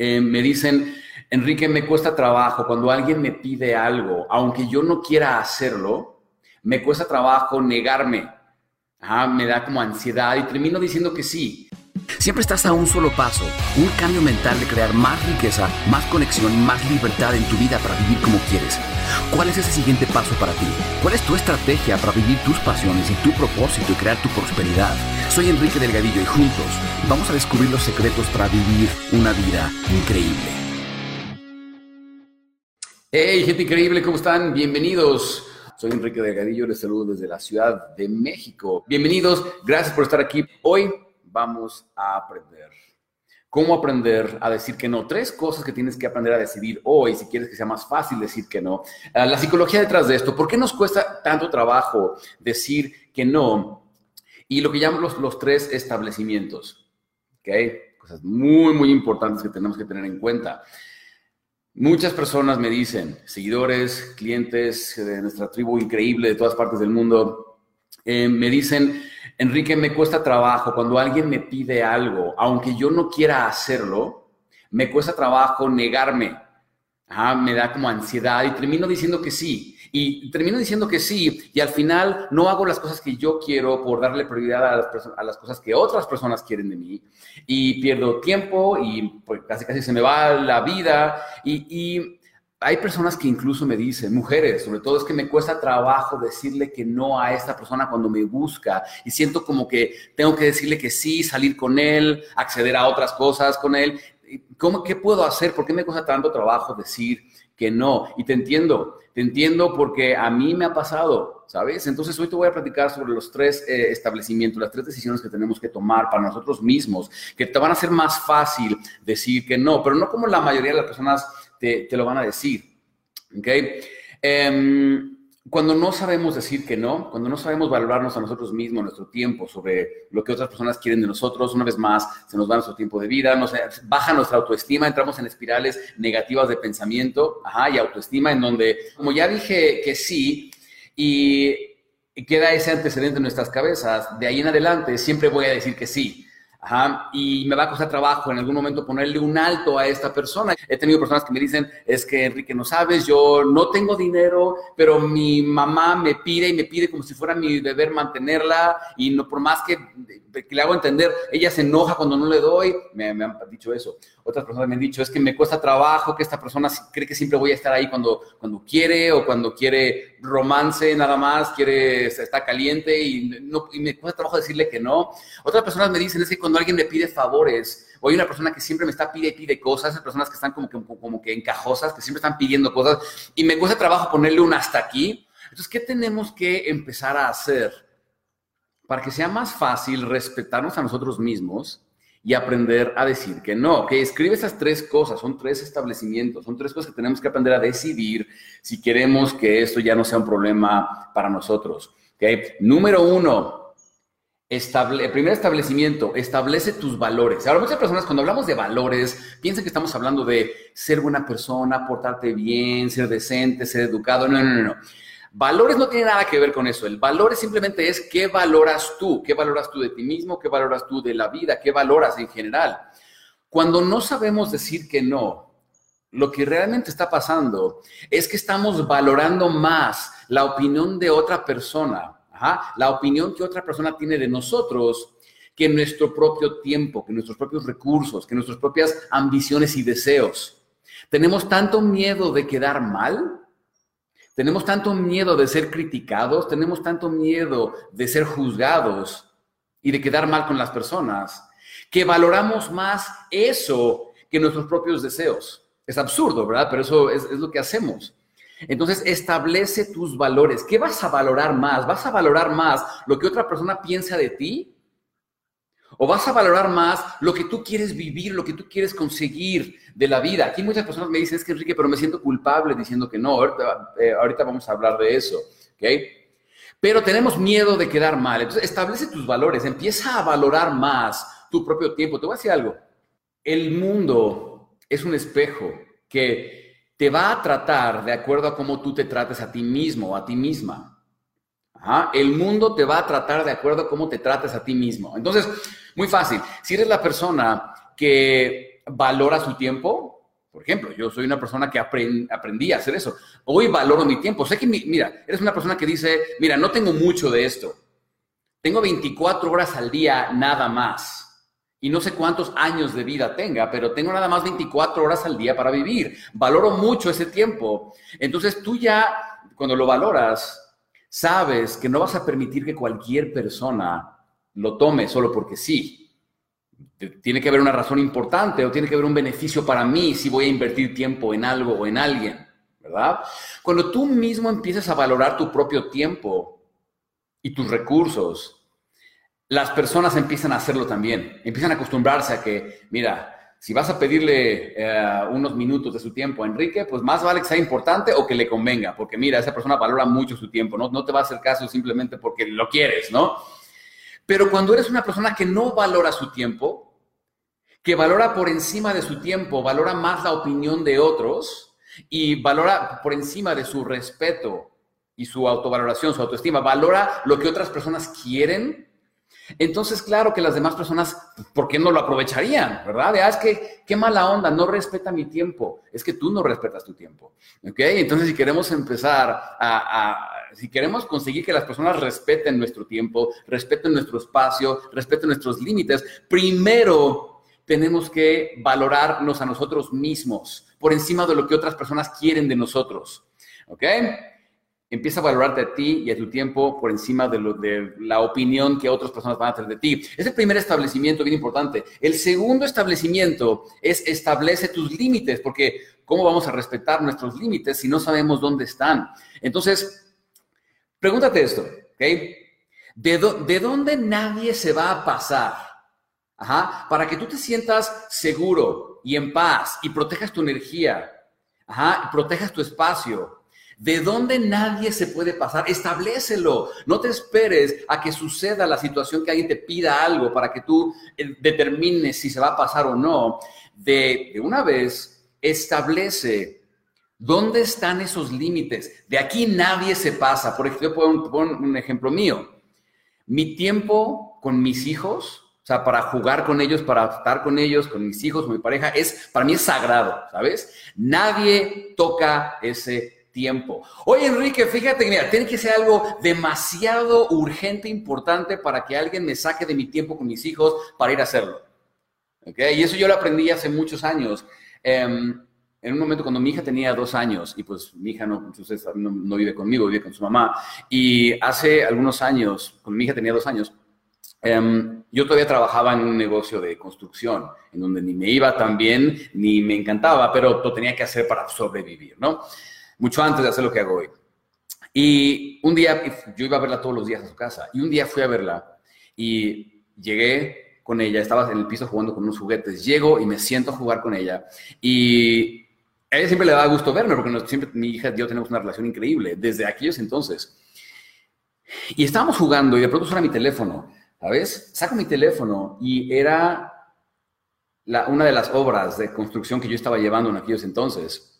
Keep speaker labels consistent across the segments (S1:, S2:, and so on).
S1: Eh, me dicen, Enrique, me cuesta trabajo cuando alguien me pide algo, aunque yo no quiera hacerlo, me cuesta trabajo negarme. me da como ansiedad y termino diciendo que sí.
S2: Siempre estás a un solo paso, un cambio mental de crear más riqueza, más conexión más libertad en tu vida para vivir como quieres. ¿Cuál es ese siguiente paso para ti? ¿Cuál es tu estrategia para vivir tus pasiones y tu propósito y crear tu prosperidad? Soy Enrique Delgadillo y juntos vamos a descubrir los secretos para vivir una vida increíble.
S1: Hey, gente increíble, ¿cómo están? Bienvenidos. Soy Enrique Delgadillo, les saludo desde la Ciudad de México. Bienvenidos, gracias por estar aquí. Hoy vamos a aprender. ¿Cómo aprender a decir que no? Tres cosas que tienes que aprender a decidir hoy si quieres que sea más fácil decir que no. Ah, la psicología detrás de esto. ¿Por qué nos cuesta tanto trabajo decir que no? Y lo que llamamos los, tres establecimientos. ¿Ok? Cosas muy, muy importantes que tenemos que tener en cuenta. Muchas personas me dicen, seguidores, clientes de nuestra tribu increíble de todas partes del mundo, eh, me dicen, Enrique, me cuesta trabajo cuando alguien me pide algo, aunque yo no quiera hacerlo, me cuesta trabajo negarme. me da como ansiedad y termino diciendo que sí. Y termino diciendo que sí y al final no hago las cosas que yo quiero por darle prioridad a las, a las cosas que otras personas quieren de mí y pierdo tiempo y pues, casi casi se me va la vida y, y hay personas que incluso me dicen, mujeres, sobre todo es que me cuesta trabajo decirle que no a esta persona cuando me busca y siento como que tengo que decirle que sí, salir con él, acceder a otras cosas con él. ¿Cómo, ¿Qué puedo hacer? ¿Por qué me cuesta tanto trabajo decir que no? Y te entiendo, te entiendo porque a mí me ha pasado, ¿sabes? Entonces hoy te voy a platicar sobre los tres eh, establecimientos, las tres decisiones que tenemos que tomar para nosotros mismos, que te van a hacer más fácil decir que no, pero no como la mayoría de las personas te, lo van a decir. ¿Ok? Em, cuando no sabemos decir que no, cuando no sabemos valorarnos a nosotros mismos, nuestro tiempo, sobre lo que otras personas quieren de nosotros, una vez más, se nos va nuestro tiempo de vida, baja nuestra autoestima, entramos en espirales negativas de pensamiento ajá, y autoestima, en donde, como ya dije que sí, y queda ese antecedente en nuestras cabezas, de ahí en adelante siempre voy a decir que sí. Ajá, y me va a costar trabajo en algún momento ponerle un alto a esta persona. He tenido personas que me dicen, es que Enrique, no sabes, yo no tengo dinero, pero mi mamá me pide y me pide como si fuera mi deber mantenerla y no por más que, le hago entender, ella se enoja cuando no le doy, me, me, han dicho eso. Otras personas me han dicho, es que me cuesta trabajo, que esta persona cree que siempre voy a estar ahí cuando, cuando quiere o cuando quiere romance nada más, quiere, está caliente y, no, y me cuesta trabajo decirle que no. Otras personas me dicen, es que cuando alguien me pide favores, o hay una persona que siempre me está pide y pide cosas, esas personas que están como que, como que encajosas, que siempre están pidiendo cosas, y me cuesta trabajo ponerle un hasta aquí. Entonces, ¿qué tenemos que empezar a hacer para que sea más fácil respetarnos a nosotros mismos y aprender a decir que no? Que escribe esas tres cosas, son tres establecimientos, son tres cosas que tenemos que aprender a decidir si queremos que esto ya no sea un problema para nosotros. ¿Okay? Número uno, el primer establecimiento, establece tus valores. Ahora, muchas personas cuando hablamos de valores piensan que estamos hablando de ser buena persona, portarte bien, ser decente, ser educado. No, no, no, no. Valores no tiene nada que ver con eso. El valor simplemente es qué valoras tú, qué valoras tú de ti mismo, qué valoras tú de la vida, qué valoras en general. Cuando no sabemos decir que no, lo que realmente está pasando es que estamos valorando más la opinión de otra persona la opinión que otra persona tiene de nosotros que nuestro propio tiempo, que nuestros propios recursos, que nuestras propias ambiciones y deseos. Tenemos tanto miedo de quedar mal, tenemos tanto miedo de ser criticados, tenemos tanto miedo de ser juzgados y de quedar mal con las personas, que valoramos más eso que nuestros propios deseos. Es absurdo, ¿verdad? Pero eso es, lo que hacemos. Entonces, establece tus valores. ¿Qué vas a valorar más? ¿Vas a valorar más lo que otra persona piensa de ti? ¿O vas a valorar más lo que tú quieres vivir, lo que tú quieres conseguir de la vida? Aquí muchas personas me dicen, es que Enrique, pero me siento culpable diciendo que no. Ahorita, eh, vamos a hablar de eso. Pero tenemos miedo de quedar mal. Entonces, establece tus valores. Empieza a valorar más tu propio tiempo. Te voy a decir algo. El mundo es un espejo que te va a tratar de acuerdo a cómo tú te trates a ti mismo o a ti misma. El mundo te va a tratar de acuerdo a cómo te trates a ti mismo. Entonces, muy fácil. Si eres la persona que valora su tiempo, por ejemplo, yo soy una persona que aprendí a hacer eso. Hoy valoro mi tiempo. Sé que, mira, eres una persona que dice, mira, no tengo mucho de esto. Tengo 24 horas al día nada más. Y no sé cuántos años de vida tenga, pero tengo nada más 24 horas al día para vivir. Valoro mucho ese tiempo. Entonces tú ya, cuando lo valoras, sabes que no vas a permitir que cualquier persona lo tome solo porque sí tiene que haber una razón importante o tiene que haber un beneficio para mí si voy a invertir tiempo en algo o en alguien, ¿verdad? Cuando tú mismo empiezas a valorar tu propio tiempo y tus recursos, las personas empiezan a hacerlo también, empiezan a acostumbrarse a que, mira, si vas a pedirle eh, unos minutos de su tiempo a Enrique, pues más vale que sea importante o que le convenga, porque mira, esa persona valora mucho su tiempo, no, no te va a hacer caso simplemente porque lo quieres, ¿no? Pero cuando eres una persona que no valora su tiempo, que valora por encima de su tiempo, valora más la opinión de otros y valora por encima de su respeto y su autovaloración, su autoestima, valora lo que otras personas quieren, entonces, claro que las demás personas, ¿por qué no lo aprovecharían? ¿Verdad? Ah, es que qué mala onda, no respeta mi tiempo. Es que tú no respetas tu tiempo. ¿Ok? Entonces, si queremos empezar a, si queremos conseguir que las personas respeten nuestro tiempo, respeten nuestro espacio, respeten nuestros límites, primero tenemos que valorarnos a nosotros mismos por encima de lo que otras personas quieren de nosotros. ¿Ok? Empieza a valorarte a ti y a tu tiempo por encima de, la opinión que otras personas van a tener de ti. Es el primer establecimiento bien importante. El segundo establecimiento es establece tus límites, porque ¿cómo vamos a respetar nuestros límites si no sabemos dónde están? Entonces, pregúntate esto, ¿ok? ¿De, de dónde nadie se va a pasar? Para que tú te sientas seguro y en paz y protejas tu energía, protejas tu espacio. De donde nadie se puede pasar, establecelo. No te esperes a que suceda la situación que alguien te pida algo para que tú eh, determines si se va a pasar o no. De, una vez, establece dónde están esos límites. De aquí nadie se pasa. Por ejemplo, puedo poner un ejemplo mío. Mi tiempo con mis hijos o sea, para jugar con ellos, para estar con ellos, con mis hijos, con mi pareja, es, para mí es sagrado, ¿sabes? Nadie toca ese tiempo. Oye, Enrique, fíjate, mira, tiene que ser algo demasiado urgente, importante para que alguien me saque de mi tiempo con mis hijos para ir a hacerlo. ¿Ok? Y eso yo lo aprendí hace muchos años. Em, en un momento cuando mi hija tenía dos años, y pues mi hija no, no, no vive conmigo, vive con su mamá, y hace algunos años, cuando mi hija tenía dos años, Em, yo todavía trabajaba en un negocio de construcción, en donde ni me iba tan bien, ni me encantaba, pero lo tenía que hacer para sobrevivir, ¿no? Mucho antes de hacer lo que hago hoy. Y un día, yo iba a verla todos los días a su casa, y un día fui a verla y llegué con ella, estaba en el piso jugando con unos juguetes, llego y me siento a jugar con ella, y a ella siempre le daba gusto verme, porque siempre mi hija y yo tenemos una relación increíble, desde aquellos entonces. Y estábamos jugando y de pronto suena mi teléfono ¿sabes? Saco mi teléfono y era una de las obras de construcción que yo estaba llevando en aquellos entonces.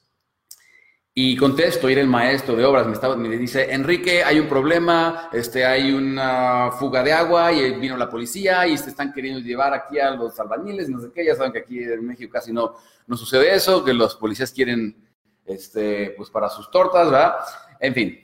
S1: Y contesto, era el maestro de obras, me, estaba, me dice, Enrique, hay un problema, este, hay una fuga de agua y vino la policía y se están queriendo llevar aquí a los albañiles, no sé qué, ya saben que aquí en México casi no, no sucede eso, que los policías quieren, este, pues para sus tortas, ¿verdad? En fin,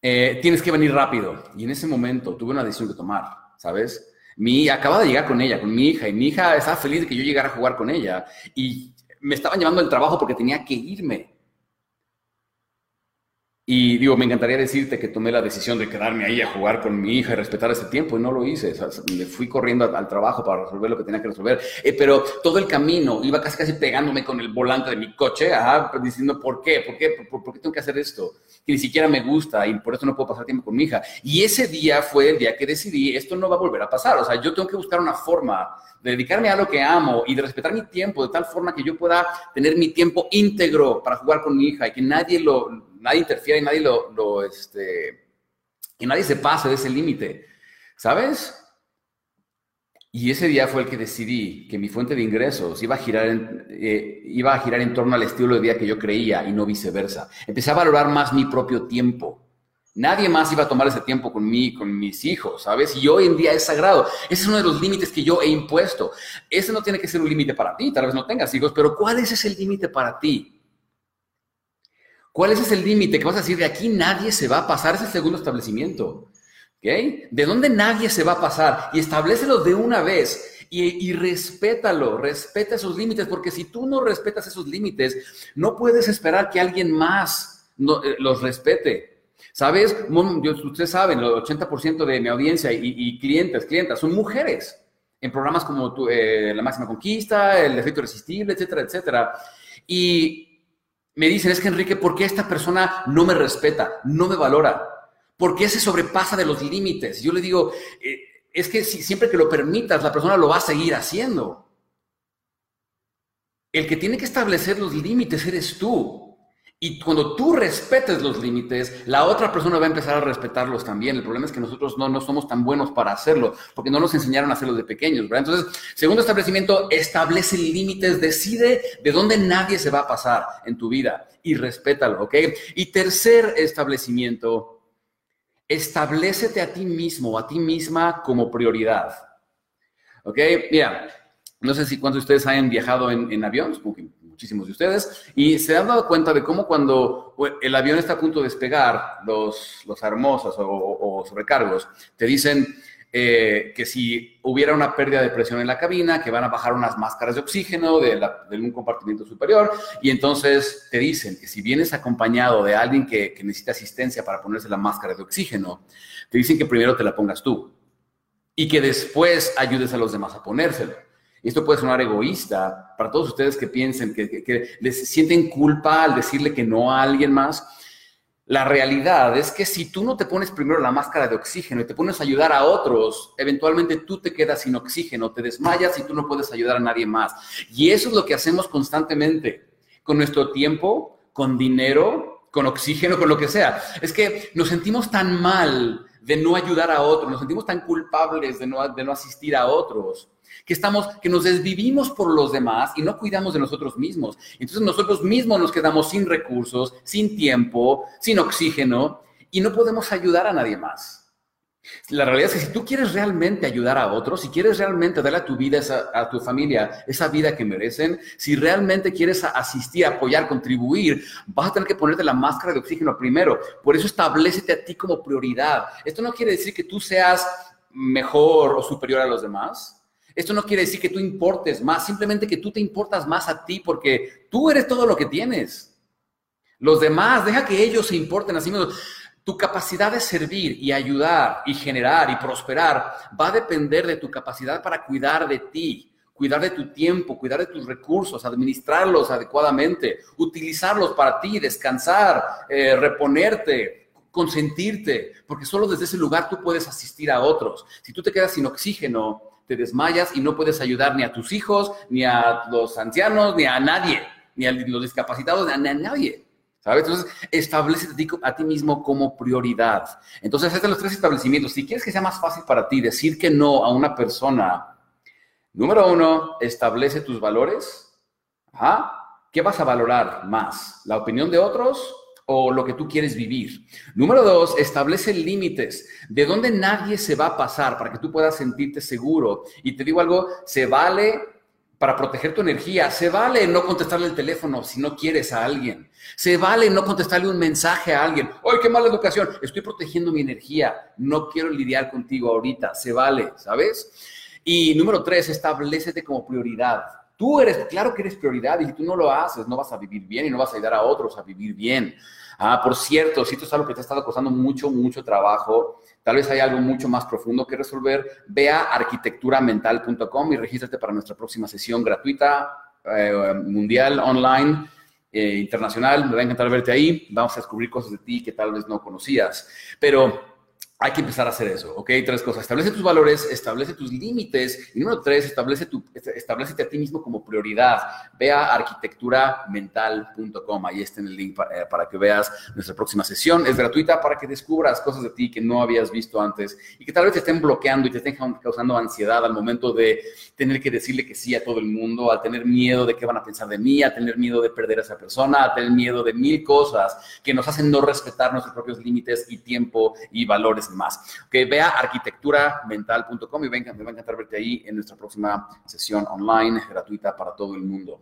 S1: eh, tienes que venir rápido. Y en ese momento tuve una decisión que tomar. ¿sabes? Mi, acaba de llegar con ella, con mi hija, y mi hija estaba feliz de que yo llegara a jugar con ella. Y me estaban llevando el trabajo porque tenía que irme. Y digo, me encantaría decirte que tomé la decisión de quedarme ahí a jugar con mi hija y respetar ese tiempo, y no lo hice. me fui corriendo al, trabajo para resolver lo que tenía que resolver. Eh, pero todo el camino iba casi casi pegándome con el volante de mi coche, diciendo, ¿por qué? ¿Por qué? ¿Por, qué tengo que hacer esto? Que ni siquiera me gusta y por eso no puedo pasar tiempo con mi hija. Y ese día fue el día que decidí, esto no va a volver a pasar. O sea, yo tengo que buscar una forma de dedicarme a lo que amo y de respetar mi tiempo de tal forma que yo pueda tener mi tiempo íntegro para jugar con mi hija y que nadie lo nadie interfiera y nadie lo, este, y nadie se pase de ese límite, ¿sabes? Y ese día fue el que decidí que mi fuente de ingresos iba a girar en, eh, iba a girar en torno al estilo de vida que yo creía y no viceversa. Empecé a valorar más mi propio tiempo Nadie más iba a tomar ese tiempo con mí, con mis hijos, ¿sabes? Y hoy en día es sagrado. Ese es uno de los límites que yo he impuesto. Ese no tiene que ser un límite para ti, tal vez no tengas hijos, pero ¿cuál es ese límite para ti? ¿Cuál es ese límite que vas a decir de aquí nadie se va a pasar? Es el segundo establecimiento. ¿Ok? ¿De dónde nadie se va a pasar? Y establecelo de una vez y, y, respétalo, respeta esos límites, porque si tú no respetas esos límites, no puedes esperar que alguien más eh, los respete. ¿Sabes? Ustedes saben, el 80% de mi audiencia y, clientes, clientas son mujeres en programas como eh, La Máxima Conquista, El Efecto Irresistible, etcétera, etcétera. Y me dicen, es que Enrique, ¿por qué esta persona no me respeta, no me valora? ¿Por qué se sobrepasa de los límites? Yo le digo, eh, es que si, siempre que lo permitas, la persona lo va a seguir haciendo. El que tiene que establecer los límites eres tú. Y cuando tú respetes los límites, la otra persona va a empezar a respetarlos también. El problema es que nosotros no, no somos tan buenos para hacerlo, porque no nos enseñaron a hacerlo de pequeños. Entonces, segundo establecimiento, establece límites, decide de dónde nadie se va a pasar en tu vida y respétalo, ¿ok? Y tercer establecimiento, establecete a ti mismo, a ti misma como prioridad, ¿ok? Mira, no sé si cuántos de ustedes hayan viajado en avión, muchísimos de ustedes, y se han dado cuenta de cómo cuando el avión está a punto de despegar, los, los hermosas o, sobrecargos te dicen eh, que si hubiera una pérdida de presión en la cabina, que van a bajar unas máscaras de oxígeno de, un compartimiento superior, y entonces te dicen que si vienes acompañado de alguien que, que necesita asistencia para ponerse la máscara de oxígeno, te dicen que primero te la pongas tú y que después ayudes a los demás a ponérselo. Y esto puede sonar egoísta para todos ustedes que piensen que, les sienten culpa al decirle que no a alguien más. La realidad es que si tú no te pones primero la máscara de oxígeno y te pones a ayudar a otros, eventualmente tú te quedas sin oxígeno, te desmayas y tú no puedes ayudar a nadie más. Y eso es lo que hacemos constantemente con nuestro tiempo, con dinero, con oxígeno, con lo que sea. Es que nos sentimos tan mal de no ayudar a otros, nos sentimos tan culpables de no, de no asistir a otros que estamos, que nos desvivimos por los demás y no cuidamos de nosotros mismos. Entonces nosotros mismos nos quedamos sin recursos, sin tiempo, sin oxígeno y no podemos ayudar a nadie más. La realidad es que si tú quieres realmente ayudar a otros, si quieres realmente darle a tu vida, a tu familia, esa vida que merecen, si realmente quieres asistir, apoyar, contribuir, vas a tener que ponerte la máscara de oxígeno primero. Por eso establecete a ti como prioridad. Esto no quiere decir que tú seas mejor o superior a los demás. Esto no quiere decir que tú importes más, simplemente que tú te importas más a ti porque tú eres todo lo que tienes. Los demás, deja que ellos se importen a sí mismos. Tu capacidad de servir y ayudar y generar y prosperar va a depender de tu capacidad para cuidar de ti, cuidar de tu tiempo, cuidar de tus recursos, administrarlos adecuadamente, utilizarlos para ti, descansar, eh, reponerte, consentirte, porque solo desde ese lugar tú puedes asistir a otros. Si tú te quedas sin oxígeno, te desmayas y no puedes ayudar ni a tus hijos, ni a los ancianos, ni a nadie, ni a los discapacitados, ni a nadie. ¿Sabes? Entonces, establece a ti mismo como prioridad. Entonces, estos son los tres establecimientos. Si quieres que sea más fácil para ti decir que no a una persona, número uno, establece tus valores. ¿Qué vas a valorar más? ¿La opinión de otros o lo que tú quieres vivir. Número dos, establece límites de donde nadie se va a pasar para que tú puedas sentirte seguro. Y te digo algo, se vale para proteger tu energía, se vale no contestarle el teléfono si no quieres a alguien. Se vale no contestarle un mensaje a alguien. ¡Ay, qué mala educación! Estoy protegiendo mi energía. No quiero lidiar contigo ahorita. Se vale, ¿sabes? Y número tres, establecete como prioridad. Tú eres, claro que eres prioridad y si tú no lo haces, no vas a vivir bien y no vas a ayudar a otros a vivir bien. Ah, por cierto, si esto es algo que te ha estado costando mucho, mucho trabajo, tal vez hay algo mucho más profundo que resolver, ve a arquitecturamental.com y regístrate para nuestra próxima sesión gratuita, eh, mundial, online, eh, internacional. Me va a encantar verte ahí. Vamos a descubrir cosas de ti que tal vez no conocías. Pero hay que empezar a hacer eso, ¿ok? Tres cosas. Establece tus valores, establece tus límites. Y número tres, establece tu, establecete a ti mismo como prioridad. Ve a arquitecturamental.com. Ahí está en el link para, eh, para, que veas nuestra próxima sesión. Es gratuita para que descubras cosas de ti que no habías visto antes y que tal vez te estén bloqueando y te estén causando ansiedad al momento de tener que decirle que sí a todo el mundo, al tener miedo de qué van a pensar de mí, a tener miedo de perder a esa persona, a tener miedo de mil cosas que nos hacen no respetar nuestros propios límites y tiempo y valores Que vea arquitecturamental.com y venga, me va a encantar verte ahí en nuestra próxima sesión online gratuita para todo el mundo.